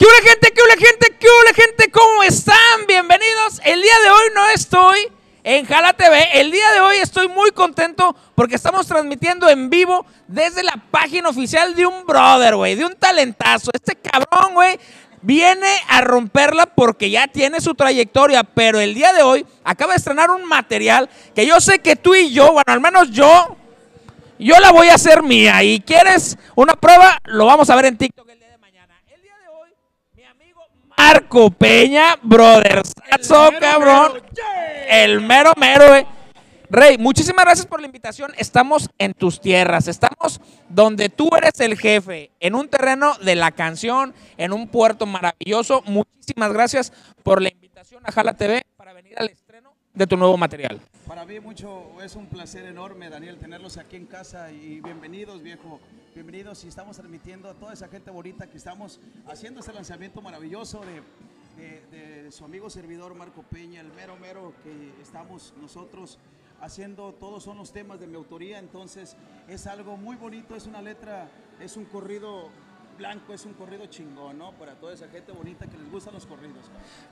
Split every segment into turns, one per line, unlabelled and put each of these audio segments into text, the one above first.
¿Qué hola gente? ¿Qué hola gente? ¿Qué hola gente? ¿Cómo están? Bienvenidos. El día de hoy no estoy en Jala TV. El día de hoy estoy muy contento porque estamos transmitiendo en vivo desde la página oficial de un brother, güey, de un talentazo. Este cabrón, güey, viene a romperla porque ya tiene su trayectoria, pero el día de hoy acaba de estrenar un material que yo sé que tú y yo, bueno, al menos yo, yo la voy a hacer mía. Y quieres una prueba, lo vamos a ver en TikTok el día de mañana. El día de hoy, mi amigo Marco Peña, brother, cabrón. El mero mero, güey. Rey, muchísimas gracias por la invitación. Estamos en tus tierras, estamos donde tú eres el jefe, en un terreno de la canción, en un puerto maravilloso. Muchísimas gracias por la invitación a Jala TV para venir al estreno de tu nuevo material.
Para mí mucho es un placer enorme, Daniel, tenerlos aquí en casa y bienvenidos, viejo. Bienvenidos y estamos transmitiendo a toda esa gente bonita que estamos haciendo este lanzamiento maravilloso de, de, de su amigo servidor Marco Peña, el mero mero que estamos nosotros haciendo, todos son los temas de mi autoría, entonces es algo muy bonito, es una letra, es un corrido blanco, es un corrido chingón, ¿no? Para toda esa gente bonita que les gustan los corridos.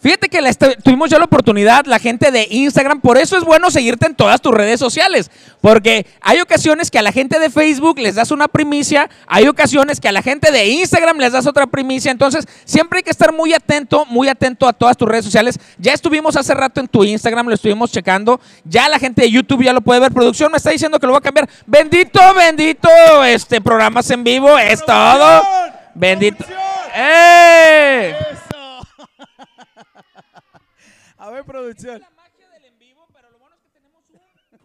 Fíjate que tuvimos ya la oportunidad, la gente de Instagram, por eso es bueno seguirte en todas tus redes sociales, porque hay ocasiones que a la gente de Facebook les das una primicia, hay ocasiones que a la gente de Instagram les das otra primicia, entonces siempre hay que estar muy atento, muy atento a todas tus redes sociales. Ya estuvimos hace rato en tu Instagram, lo estuvimos checando, ya la gente de YouTube ya lo puede ver, producción me está diciendo que lo va a cambiar. Bendito, bendito, este programas en vivo, es todo. Bendito. ¡Eh!
Eso. A ver, producción.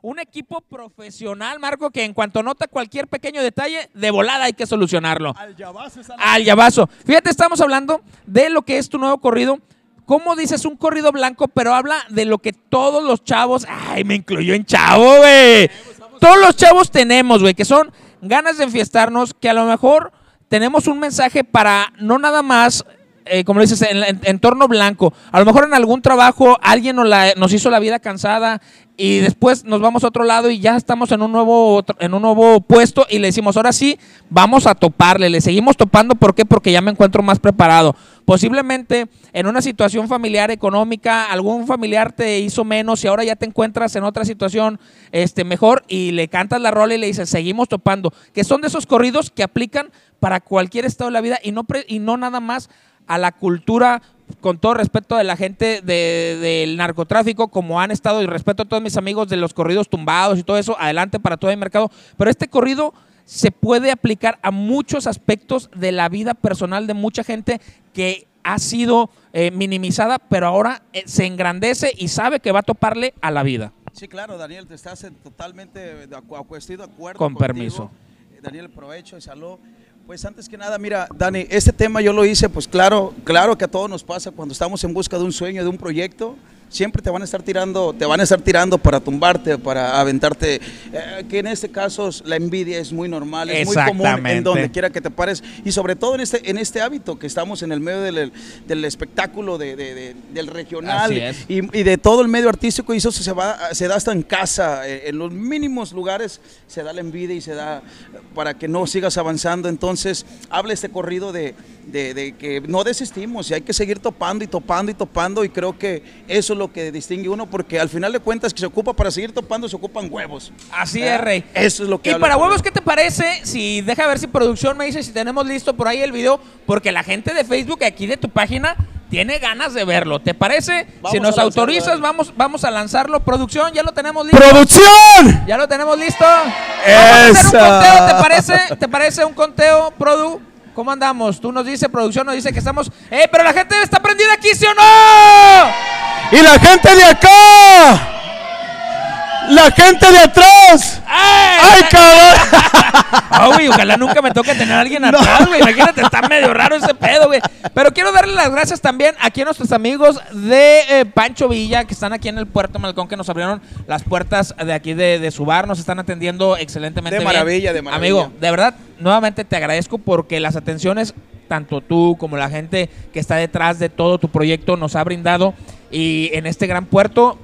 Un equipo profesional, Marco, que en cuanto nota cualquier pequeño detalle, de volada hay que solucionarlo.
Al llavazo.
Al llavazo. Fíjate, estamos hablando de lo que es tu nuevo corrido. ¿Cómo dices un corrido blanco, pero habla de lo que todos los chavos. Ay, me incluyó en chavo, güey. Todos los chavos tenemos, güey, que son ganas de enfiestarnos, que a lo mejor tenemos un mensaje para no nada más, eh, como dices, en, en, entorno blanco. A lo mejor en algún trabajo alguien nos hizo la vida cansada y después nos vamos a otro lado y ya estamos en un nuevo en un nuevo puesto y le decimos, ahora sí, vamos a toparle, le seguimos topando, ¿por qué? Porque ya me encuentro más preparado. Posiblemente en una situación familiar económica, algún familiar te hizo menos y ahora ya te encuentras en otra situación este, mejor y le cantas la rola y le dices, seguimos topando, que son de esos corridos que aplican para cualquier estado de la vida y no, pre, y no nada más a la cultura con todo respeto de la gente de, del narcotráfico, como han estado, y respeto a todos mis amigos de los corridos tumbados y todo eso, adelante para todo el mercado. Pero este corrido se puede aplicar a muchos aspectos de la vida personal de mucha gente que ha sido eh, minimizada, pero ahora eh, se engrandece y sabe que va a toparle a la vida.
Sí, claro, Daniel, te estás totalmente de, acuerdo.
Con contigo. permiso.
Daniel, provecho y salud. Pues antes que nada, mira, Dani, este tema yo lo hice, pues claro, claro que a todos nos pasa cuando estamos en busca de un sueño, de un proyecto, siempre te van a estar tirando, te van a estar tirando para tumbarte, para aventarte, eh, que en este caso la envidia es muy normal, es muy común en donde quiera que te pares y sobre todo en este, en este hábito que estamos en el medio del, del espectáculo de, de, de, del regional y, y, de todo el medio artístico y eso se, va, se da hasta en casa, eh, en los mínimos lugares se da la envidia y se da para que no sigas avanzando, entonces habla este corrido de, que no desistimos y hay que seguir topando y topando y topando y creo que eso es lo que distingue uno, porque al final de cuentas que se ocupa para seguir topando, se ocupan huevos.
Así es, Rey.
Eso es lo que
Y para huevos, ¿qué te parece? Si deja ver si producción me dice si tenemos listo por ahí el video, porque la gente de Facebook aquí de tu página tiene ganas de verlo. ¿Te parece? Vamos si nos autorizas, vamos, vamos a lanzarlo. Producción, ya lo tenemos listo.
¡Producción!
Ya lo tenemos listo.
Vamos
a hacer un conteo, ¿te parece? ¿Te parece un conteo, Produ? ¿Cómo andamos? Tú nos dice, producción nos dice que estamos. ¡Eh, pero la gente está prendida aquí, ¿sí o no!
Y la gente de acá. La gente de atrás.
¡Ay,
¡Ay cabrón!
oh, güey, ojalá nunca me toque tener a alguien atrás, güey. No. Imagínate, está medio raro ese pedo, güey. Pero quiero darle las gracias también aquí a nuestros amigos de eh, Pancho Villa, que están aquí en el Puerto Malcón, que nos abrieron las puertas de aquí de, de su bar. Nos están atendiendo excelentemente
de maravilla,
bien.
De maravilla,
Amigo, de verdad, nuevamente te agradezco porque las atenciones, tanto tú como la gente que está detrás de todo tu proyecto, nos ha brindado. Y en este gran puerto,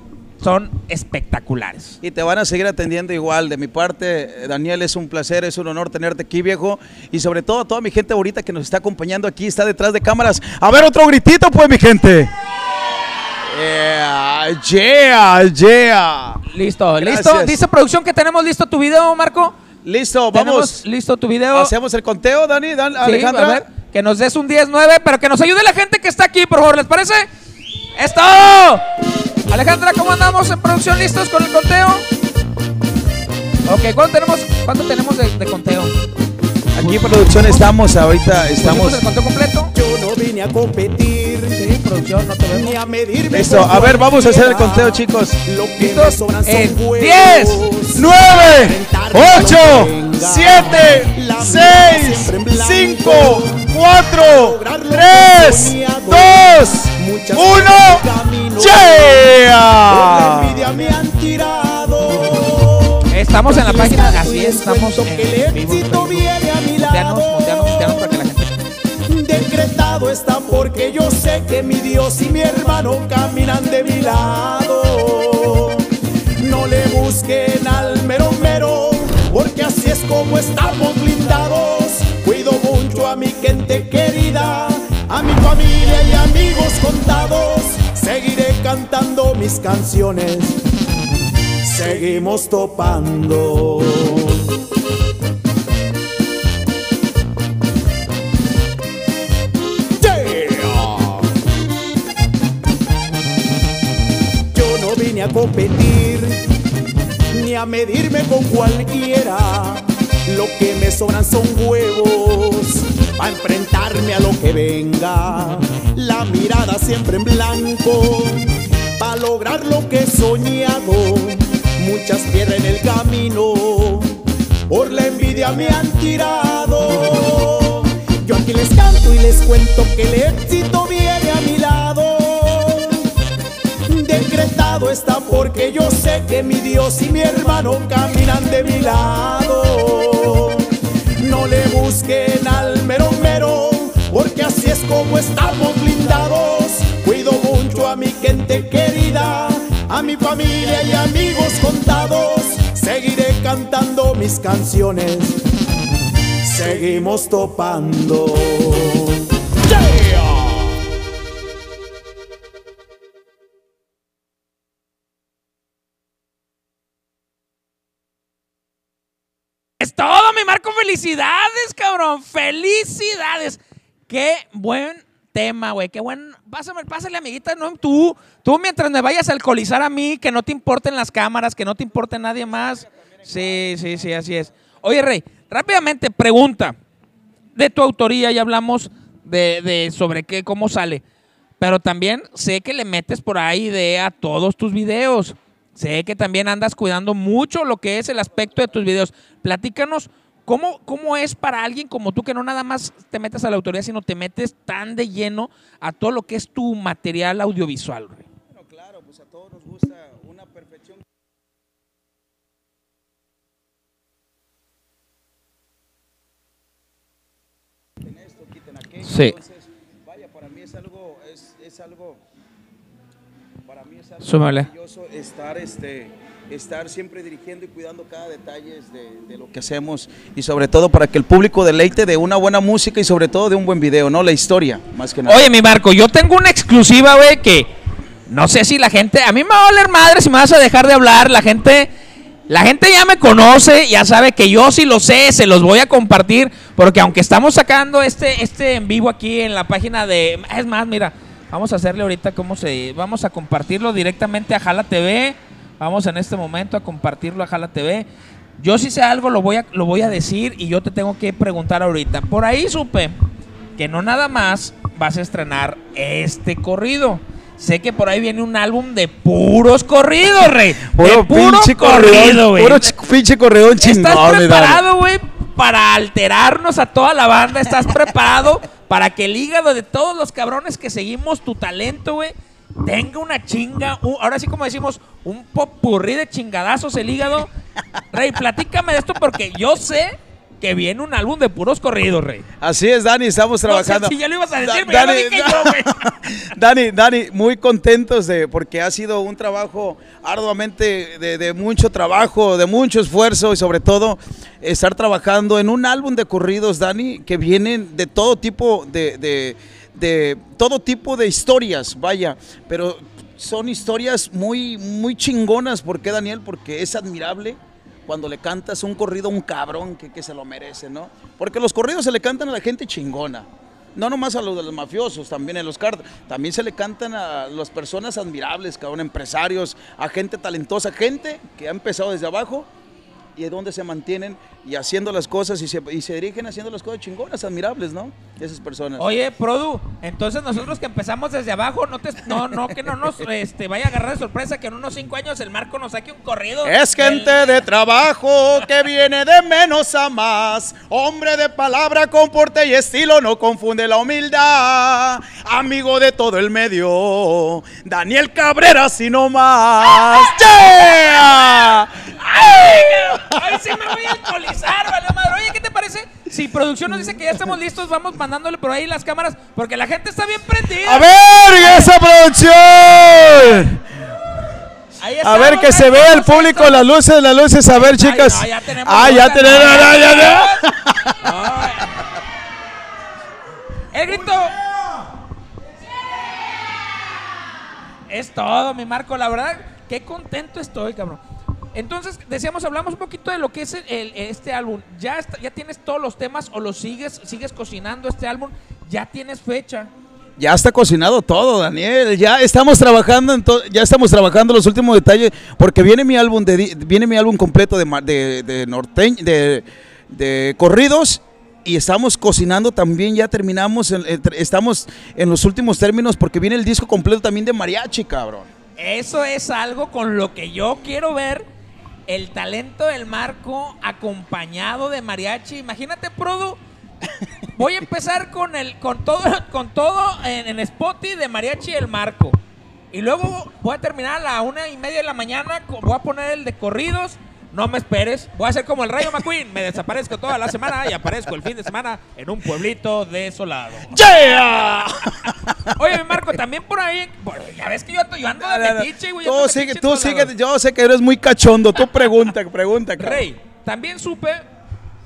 son espectaculares.
Y te van a seguir atendiendo igual. De mi parte, eh, Daniel, es un placer, es un honor tenerte aquí, viejo. Y sobre todo a toda mi gente ahorita que nos está acompañando aquí, está detrás de cámaras. A ver, otro gritito, pues, mi gente. Yeah, yeah, yeah.
Listo,
Gracias.
listo. Dice producción que tenemos listo tu video, Marco.
Listo, vamos.
listo tu video.
Hacemos el conteo, Dani, Dan-
Sí,
Alejandra.
a ver, que nos des un 10-9, pero que nos ayude la gente que está aquí, por favor, ¿les parece? ¡Es todo! Alejandra, ¿cómo andamos en producción? ¿Listos con el conteo? Ok, ¿cuánto tenemos, cuánto tenemos de, de conteo?
Aquí en producción estamos ahorita,
¿Pusimos
estamos.
el conteo completo?
Yo no vine a competir
producción, no te vemos.
ni a medirme.
Listo, a ver, vamos a hacer el conteo, chicos.
¿Listos? En
huevos.
10,
9, 8, 7, 6, 5, 4, 3, 2, 1,
Por la
¡Yeah!
envidia me han tirado.
Estamos en la página, así es, estamos en
el
vivo.
Porque yo sé que mi Dios y mi hermano caminan de mi lado. No le busquen al mero mero, porque así es como estamos blindados. Cuido mucho a mi gente querida, a mi familia y amigos contados. Seguiré cantando mis canciones, seguimos topando. Competir ni a medirme con cualquiera. Lo que me sobran son huevos para enfrentarme a lo que venga. La mirada siempre en blanco para lograr lo que he soñado. Muchas pierden el camino por la envidia me han tirado. Yo aquí les canto y les cuento que el éxito viene Está porque yo sé que mi Dios y mi hermano caminan de mi lado. No le busquen al mero mero, porque así es como estamos blindados. Cuido mucho a mi gente querida, a mi familia y amigos contados. Seguiré cantando mis canciones, seguimos topando.
Felicidades, cabrón. Felicidades. Qué buen tema, güey. Qué buen. Pásame, pásale, amiguita. No, tú, tú mientras me vayas a alcoholizar a mí, que no te importen las cámaras, que no te importe nadie más. Sí, sí, sí, así es. Oye, Rey, rápidamente, pregunta. De tu autoría ya hablamos de, sobre qué, cómo sale. Pero también sé que le metes por ahí idea a todos tus videos. Sé que también andas cuidando mucho lo que es el aspecto de tus videos. Platícanos cómo, cómo es para alguien como tú que no nada más te metes a la autoría, sino te metes tan de lleno a todo lo que es tu material audiovisual. güey.
Bueno, claro, pues a todos nos gusta una perfección. Quiten esto, quiten aquello.
Sí.
Entonces, vaya, para mí es algo, es, es algo, para mí es algo
Súmale.
maravilloso estar, este, estar siempre dirigiendo y cuidando cada detalle de, lo que hacemos y sobre todo para que el público deleite de una buena música y sobre todo de un buen video, ¿no? La historia, más que nada.
Oye, mi Marco, yo tengo una exclusiva, güey, que no sé si la gente. A mí me va a oler madre si me vas a dejar de hablar. La gente. La gente ya me conoce, ya sabe que yo sí lo sé, se los voy a compartir, porque aunque estamos sacando este, este en vivo aquí en la página de... Es más, mira, vamos a hacerle ahorita cómo se... Vamos a compartirlo directamente a Jala TV, vamos en este momento a compartirlo a Jala TV. Yo si sé algo lo voy, a, lo voy a decir y yo te tengo que preguntar ahorita. Por ahí supe que no nada más vas a estrenar este corrido. Sé que por ahí viene un álbum de puros corridos, rey. de puro corrido, güey.
Puro ch- pinche corredón chingón.
¿Estás preparado, güey, para alterarnos a toda la banda? ¿Estás preparado para que el hígado de todos los cabrones que seguimos tu talento, güey, tenga una chinga? ahora sí, como decimos, un popurrí de chingadazos el hígado. Rey, platícame de esto porque yo sé que viene un álbum de puros corridos, rey.
Así es, Dani, estamos
No sé
trabajando.
si ya lo ibas a decir,
Da-
pero ya lo dije yo.
Dani, Dani, muy contentos de porque ha sido un trabajo arduamente de, de mucho trabajo, de mucho esfuerzo y sobre todo estar trabajando en un álbum de corridos, Dani, que vienen de todo tipo de, de- de todo tipo de historias, vaya, pero son historias muy, muy chingonas. ¿Por qué, Daniel? Porque es admirable cuando le cantas un corrido a un cabrón que, que se lo merece, ¿no? Porque los corridos se le cantan a la gente chingona. No nomás a los de los mafiosos, también en los cartas. También se le cantan a las personas admirables, cabrón, empresarios, a gente talentosa, gente que ha empezado desde abajo y es donde se mantienen y haciendo las cosas y se, y se dirigen haciendo las cosas chingonas, admirables, ¿no? Esas personas.
Oye, Produ, entonces nosotros que empezamos desde abajo, no te, no, no, que no nos este, vaya a agarrar de sorpresa que en unos cinco años el Marco nos saque un corrido.
Es gente de trabajo que viene de menos a más. Hombre de palabra, con porte y estilo, no confunde la humildad. Amigo de todo el medio, Daniel Cabrera, si no más. ¡Yeah!
¡Ay, ay, sí me voy a alcoholizar, vale madre! Oye, ¿qué te parece? Si producción nos dice que ya estamos listos, vamos mandándole por ahí las cámaras, porque la gente está bien prendida.
A ver, esa producción.
Ahí
A ver que se vea el público, las luces, las luces. A ver, chicas.
Ay, no, ya tenemos
Ah, ya tenemos.
no,
ya, ya.
El grito. Es todo, mi Marco. La verdad, qué contento estoy, cabrón. Entonces, decíamos, hablamos un poquito de lo que es el- el- este álbum. ¿Ya, está- ¿Ya tienes todos los temas o los sigues, sigues cocinando este álbum? ¿Ya tienes fecha?
Ya está cocinado todo, Daniel. Ya estamos trabajando en ya estamos trabajando los últimos detalles porque viene mi álbum de viene mi álbum completo de de, de norteñ- de, de corridos y estamos cocinando también ya terminamos en- estamos en los últimos términos porque viene el disco completo también de mariachi, cabrón.
Eso es algo con lo que yo quiero ver el talento del Marco acompañado de mariachi. Imagínate, Produ. Voy a empezar con el con todo con todo en, en Spotify de mariachi el Marco. Y luego voy a terminar a la una y media de la mañana. Voy a poner el de corridos. No me esperes. Voy a hacer como el Rayo McQueen. Me desaparezco toda la semana y aparezco el fin de semana en un pueblito desolado.
¡Yeah!
Oye, mi Marco, también por ahí. ya ves que yo, yo ando de metiche, güey.
Tú sigue, tú sigue, yo sé que eres muy cachondo, tú pregunta, pregunta, cabrón.
Rey, también supe,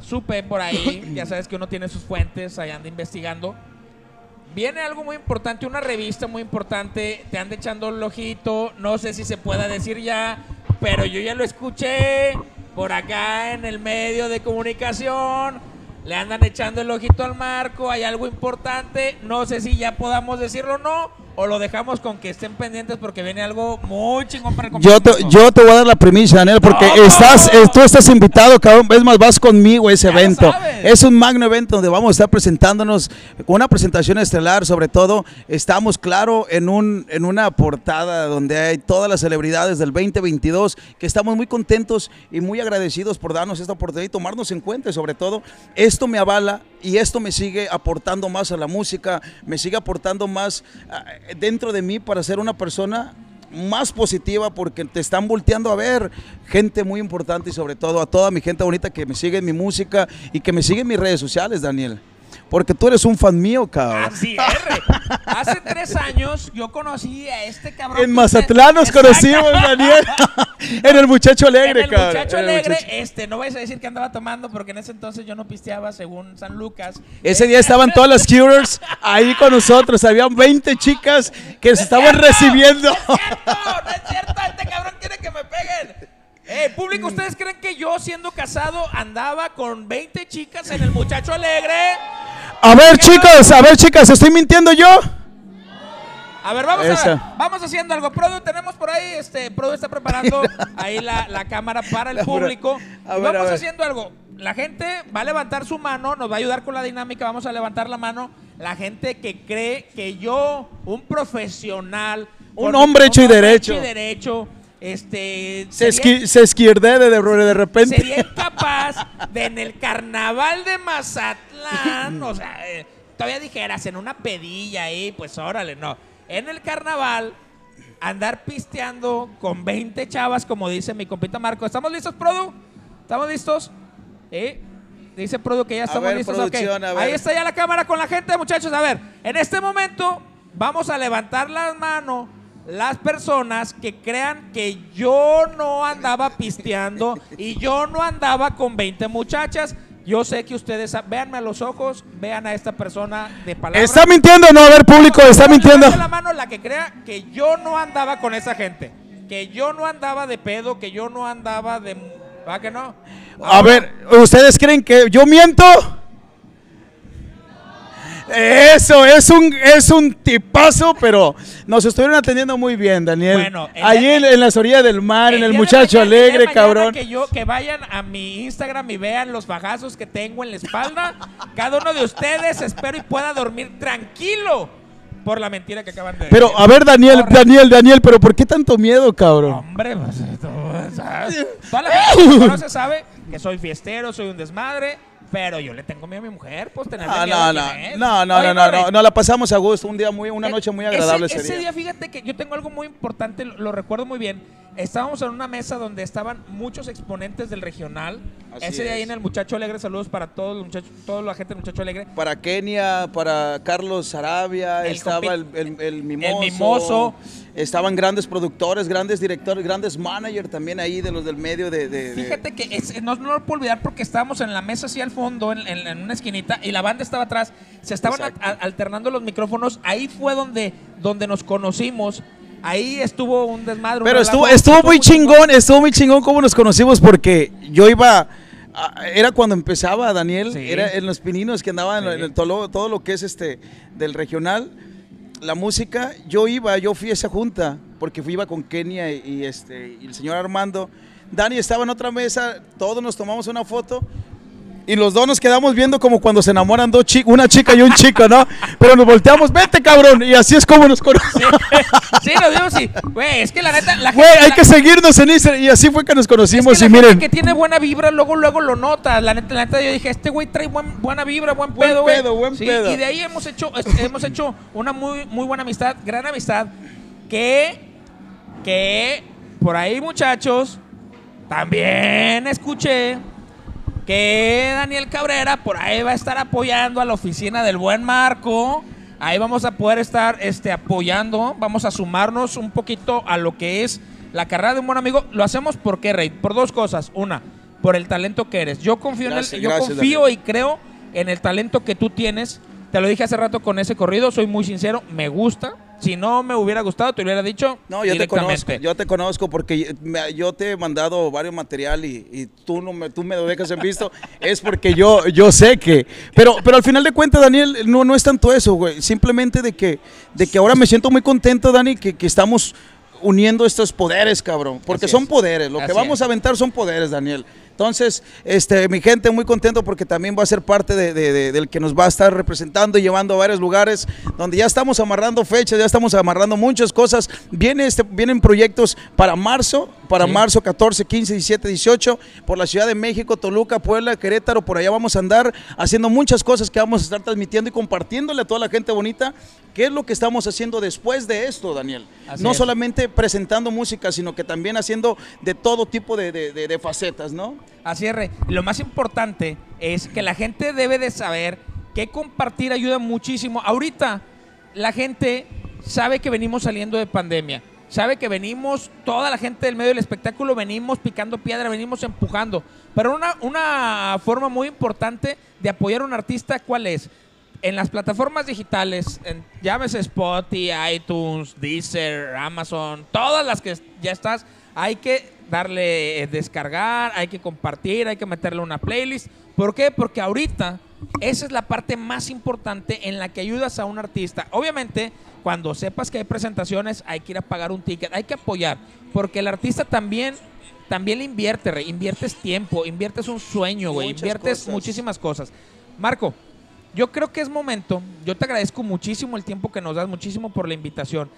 supe por ahí, ya sabes que uno tiene sus fuentes, ahí anda investigando. Viene algo muy importante, una revista muy importante, te anda echando el ojito, no sé si se pueda decir ya, pero yo ya lo escuché por acá en el medio de comunicación. Le andan echando el ojito al marco, hay algo importante, no sé si ya podamos decirlo o no, o lo dejamos con que estén pendientes porque viene algo muy chingón para el
Yo te, yo te voy a dar la primicia, Daniel, porque
No.
estás, eh, tú estás invitado, cabrón. Es más, vas conmigo a ese
Ya
evento. Es un magno evento donde vamos a estar presentándonos con una presentación estelar. Sobre todo, estamos, claro, en, un, en una portada donde hay todas las celebridades del 2022, que estamos muy contentos y muy agradecidos por darnos esta oportunidad y tomarnos en cuenta. Y sobre todo, esto me avala y esto me sigue aportando más a la música, me sigue aportando más ah, dentro de mí para ser una persona más positiva porque te están volteando a ver gente muy importante y sobre todo a toda mi gente bonita que me sigue en mi música y que me sigue en mis redes sociales, Daniel. Porque tú eres un fan mío, cabrón.
Así es. Hace tres años yo conocí a este cabrón.
En Mazatlán nos
usted-
conocimos. Daniel. en el Muchacho Alegre,
En el
cabrón.
muchacho
En el
alegre,
Muchacho-
este, no vais a decir que andaba tomando porque en ese entonces yo no pisteaba según San Lucas.
Ese día estaban todas las Curers ahí con nosotros. Habían 20 chicas que nos estaban
cierto!
recibiendo.
¡No es cierto! ¡No es cierto! Este cabrón quiere que me peguen. Eh, público, ¿ustedes creen que yo siendo casado andaba con 20 chicas en el muchacho alegre?
A ver, chicos, a ver, chicas, ¿estoy mintiendo yo?
A ver, vamos a. Vamos haciendo algo. Produ, tenemos por ahí, este, Produ está preparando ahí la, la cámara para el
La
público.
ver,
vamos haciendo algo. La gente va a levantar su mano, nos va a ayudar con la dinámica, vamos a levantar la mano. La gente que cree que yo, un profesional,
Un hombre hecho y derecho.
hecho y derecho, este,
Se,
sería-
esqui- se esquierde de, de, de repente.
sería incapaz de en el carnaval de Mazatlán, o sea, eh, todavía dijeras en una pedilla ahí, pues órale, no. En el carnaval, andar pisteando con 20 chavas, como dice mi compita Marco. ¿Estamos listos, Produ? ¿Estamos listos? ¿Eh? Dice Produ que ya estamos
ver,
listos. ok.
producción, a ver.
Ahí está ya la cámara con la gente, muchachos. A ver, en este momento vamos a levantar las manos las personas que crean que yo no andaba pisteando y yo no andaba con 20 muchachas. Yo sé que ustedes, véanme a los ojos, vean a esta persona de palabra.
¿Está mintiendo no? A ver, público, está mintiendo.
La mano la que crea que yo no andaba con esa gente. Que yo no andaba de pedo, que yo no andaba de... ¿Va que no?
A ver, ¿ustedes creen que yo miento? Eso, es un, es un tipazo, pero nos estuvieron atendiendo muy bien, Daniel.
Bueno,
Allí en, en las orillas del mar, en
El
muchacho
mañana-
alegre, cabrón.
Que, yo, que vayan a mi Instagram y vean los bajazos que tengo en la espalda. Cada uno de ustedes espero y pueda dormir tranquilo por la mentira que acaban de
Pero,
decir.
a ver, Daniel,
Corre.
Daniel, Daniel, pero ¿por qué tanto miedo, cabrón?
Hombre, pues, todo, ¿sabes? toda la gente que me conoce sabe que soy fiestero, soy un desmadre, pero yo le tengo miedo a mi mujer, pues tenerle
No,
miedo
no,
a
no,
quién es.
no, no,
Oye,
no, no, no, no, la pasamos a gusto, un día muy, una
Eh,
noche muy agradable
ese,
ese,
día. fíjate que yo tengo algo muy importante, lo, lo recuerdo muy bien. Estábamos en una mesa donde estaban muchos exponentes del regional.
Así
ese día ahí en el Muchacho Alegre, saludos para todos los muchachos, toda la gente del Muchacho Alegre.
Para Kenia, para Carlos Sarabia,
El
estaba el,
compi-
el, el mimoso,
Mimoso.
Estaban grandes productores, grandes directores, grandes managers también ahí de los del medio de-
Fíjate que es- no, no lo puedo olvidar porque estábamos en la mesa así al fondo, en, en- en una esquinita, y la banda estaba atrás. Se estaban a- a- alternando los micrófonos. Ahí fue donde, donde nos conocimos. Ahí estuvo un desmadre. un
Pero estuvo,
relajo,
estuvo muy
chingón.
chingón, estuvo muy chingón cómo nos conocimos porque yo iba, era cuando empezaba Daniel,
Sí.
era en los pininos que andaba en,
Sí.
en el tolo- todo lo que es este del regional, la música, yo iba, yo fui a esa junta porque fui, iba con Kenia y, y, este y el señor Armando. Dani estaba en otra mesa, todos nos tomamos una foto. Y los dos nos quedamos viendo como cuando se enamoran dos chi- una chica y un chico, ¿no? Pero nos volteamos, vete cabrón, y así es como nos conocemos.
Sí, nos vimos y, güey, es que la neta, la
Güey, hay
la-
que seguirnos en Instagram. Y así fue que nos
Es
conocimos.
que
y
la gente
miren,
que tiene buena vibra, luego, luego lo nota. La neta, la neta yo dije, este güey trae buen- buena vibra, buen
Buen
pedo, güey.
pedo, buen
Sí,
pedo.
Y de ahí hemos hecho, es- hemos hecho una muy, muy buena amistad, gran amistad, que, que por ahí, muchachos, también escuché que Daniel Cabrera por ahí va a estar apoyando a la oficina del buen Marco. Ahí vamos a poder estar este, apoyando, vamos a sumarnos un poquito a lo que es la carrera de un buen amigo. Lo hacemos por qué, Rey? Por dos cosas. Una, por el talento que eres. Yo confío,
Gracias,
en el, yo
gracias,
confío
Daniel.
y creo en el talento que tú tienes. Te lo dije hace rato con ese corrido, soy muy sincero, me gusta. Si no me hubiera gustado, te hubiera dicho
no, yo te conozco. Yo te conozco porque yo te he mandado varios material y, y tú no me, tú me lo dejas en visto. es porque yo, yo sé que. Pero, pero al final de cuentas, Daniel, no, no es tanto eso, güey. Simplemente de que, de que ahora me siento muy contento, Dani, que, que estamos uniendo estos poderes, cabrón. Porque
Así
son
es.
poderes. Lo que
Así
vamos
es.
a aventar son poderes, Daniel. Entonces, este, mi gente muy contento porque también va a ser parte de- de- de- del que nos va a estar representando y llevando a varios lugares donde ya estamos amarrando fechas, ya estamos amarrando muchas cosas. Viene este, vienen proyectos para marzo, para
Sí.
marzo 14, 15, 17, 18, por la Ciudad de México, Toluca, Puebla, Querétaro, por allá vamos a andar haciendo muchas cosas que vamos a estar transmitiendo y compartiéndole a toda la gente bonita qué es lo que estamos haciendo después de esto, Daniel.
Así
no
es.
solamente presentando música, sino que también haciendo de todo tipo de, de- de- de facetas, ¿no?
Así es. Lo más importante es que la gente debe de saber que compartir ayuda muchísimo. Ahorita la gente sabe que venimos saliendo de pandemia. Sabe que venimos, toda la gente del medio del espectáculo, venimos picando piedra, venimos empujando. Pero una, una forma muy importante de apoyar a un artista, ¿cuál es? En las plataformas digitales, en, llámese Spotify, iTunes, Deezer, Amazon, todas las que ya estás, hay que darle eh, descargar, hay que compartir, hay que meterle una playlist. ¿Por qué? Porque ahorita esa es la parte más importante en la que ayudas a un artista. Obviamente, cuando sepas que hay presentaciones, hay que ir a pagar un ticket, hay que apoyar, porque el artista también también le invierte, inviertes tiempo, inviertes un sueño, güey, inviertes
cosas.
muchísimas cosas. Marco, yo creo que es momento, yo te agradezco muchísimo el tiempo que nos das, muchísimo por la invitación.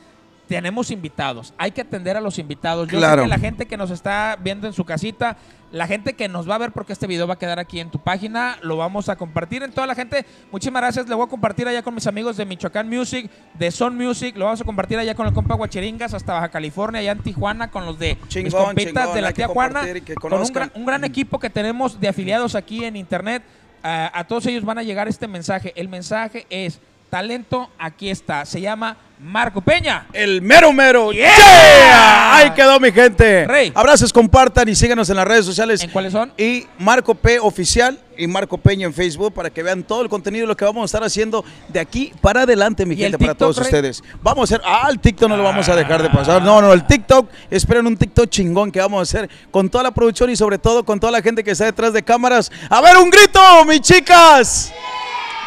Tenemos invitados, hay que atender a los invitados. Yo
Claro.
sé que la gente que nos está viendo en su casita, la gente que nos va a ver porque este video va a quedar aquí en tu página, lo vamos a compartir en toda la gente. Muchísimas gracias, le voy a compartir allá con mis amigos de Michoacán Music, de Son Music, lo vamos a compartir allá con el compa Guacheringas hasta Baja California, allá en Tijuana con los de mis
Chingón,
compitas
chingón,
de la tía Juana, con un gran, un gran equipo que tenemos de afiliados aquí en internet. a todos ellos van a llegar este mensaje. El mensaje es, talento, aquí está. Se llama Marco Peña.
El mero mero.
Yeah.
Yeah. Ahí quedó mi gente.
Rey.
Abrazos, compartan y síganos en las redes sociales.
¿En cuáles son?
Y Marco P oficial y Marco Peña en Facebook para que vean todo el contenido lo que vamos a estar haciendo de aquí para adelante, mi
¿Y el
gente, para
TikTok,
todos
Rey?
ustedes. Vamos a hacer, ah, el TikTok no lo vamos a dejar de pasar. No, no, el TikTok, esperen un TikTok chingón que vamos a hacer con toda la producción y sobre todo con toda la gente que está detrás de cámaras. A ver, un grito, mis chicas.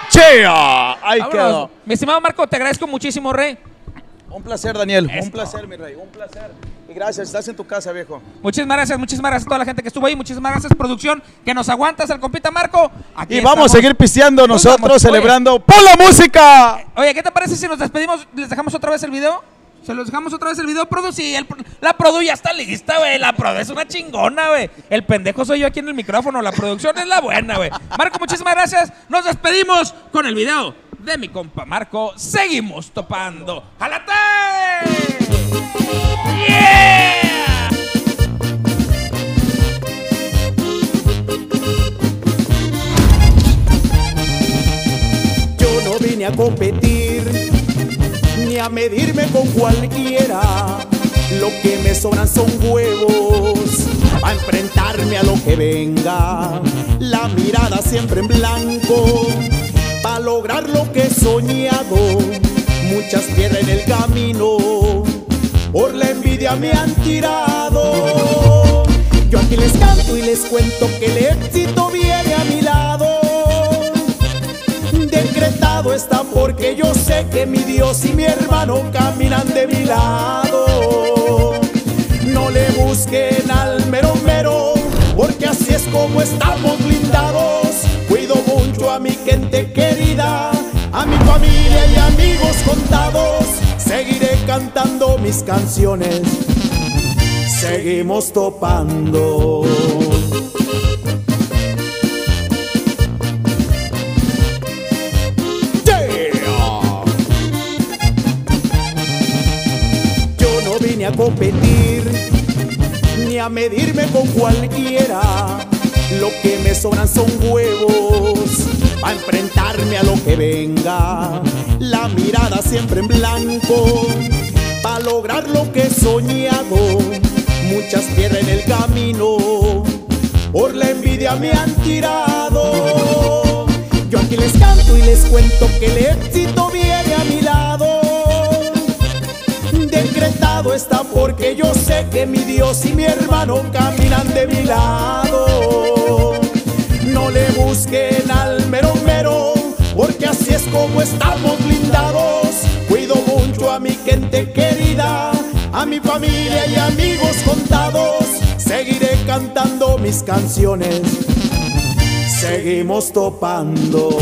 Chea. Ahí
Vámonos.
quedó.
Mi estimado Marco, te agradezco muchísimo, Rey.
Un placer, Daniel.
Esto.
Un placer, mi rey. Un placer. Y gracias. Estás en tu casa, viejo.
Muchísimas gracias, muchísimas gracias a toda la gente que estuvo ahí. Muchísimas gracias, producción, que nos aguantas al compita Marco. Aquí
Y vamos a seguir pisteando
Nos
nosotros,
vamos. Oye.
celebrando por la música.
Oye, ¿qué te parece si nos despedimos? ¿Les dejamos otra vez el video? ¿Se los dejamos otra vez el video, Produ? La Produ ya está lista, güey. La Produ es una chingona, güey. El pendejo soy yo aquí en el micrófono. La producción es la buena, güey. Marco, muchísimas gracias. Nos despedimos con el video de mi compa Marco. Seguimos topando. ¡Jalate! ¡Yeah!
Yo no vine a competir a medirme con cualquiera. Lo que me sobran son huevos a enfrentarme a lo que venga. La mirada siempre en blanco para lograr lo que he soñado. Muchas piedras en el camino por la envidia me han tirado. Yo aquí les canto y les cuento que el éxito viene decretado está porque yo sé que mi Dios y mi hermano caminan de mi lado. No le busquen al mero mero, porque así es como estamos blindados. Cuido mucho a mi gente querida, a mi familia y amigos contados. Seguiré cantando mis canciones, seguimos topando. Competir ni a medirme con cualquiera. Lo que me sobran son huevos a enfrentarme a lo que venga. La mirada siempre en blanco para lograr lo que he soñado. Muchas piedras en el camino por la envidia me han tirado. Yo aquí les canto y les cuento que el éxito viene está porque yo sé que mi Dios y mi hermano caminan de mi lado. No le busquen al mero mero, porque así es como estamos blindados. Cuido mucho a mi gente querida, a mi familia y amigos contados. Seguiré cantando mis canciones, seguimos topando.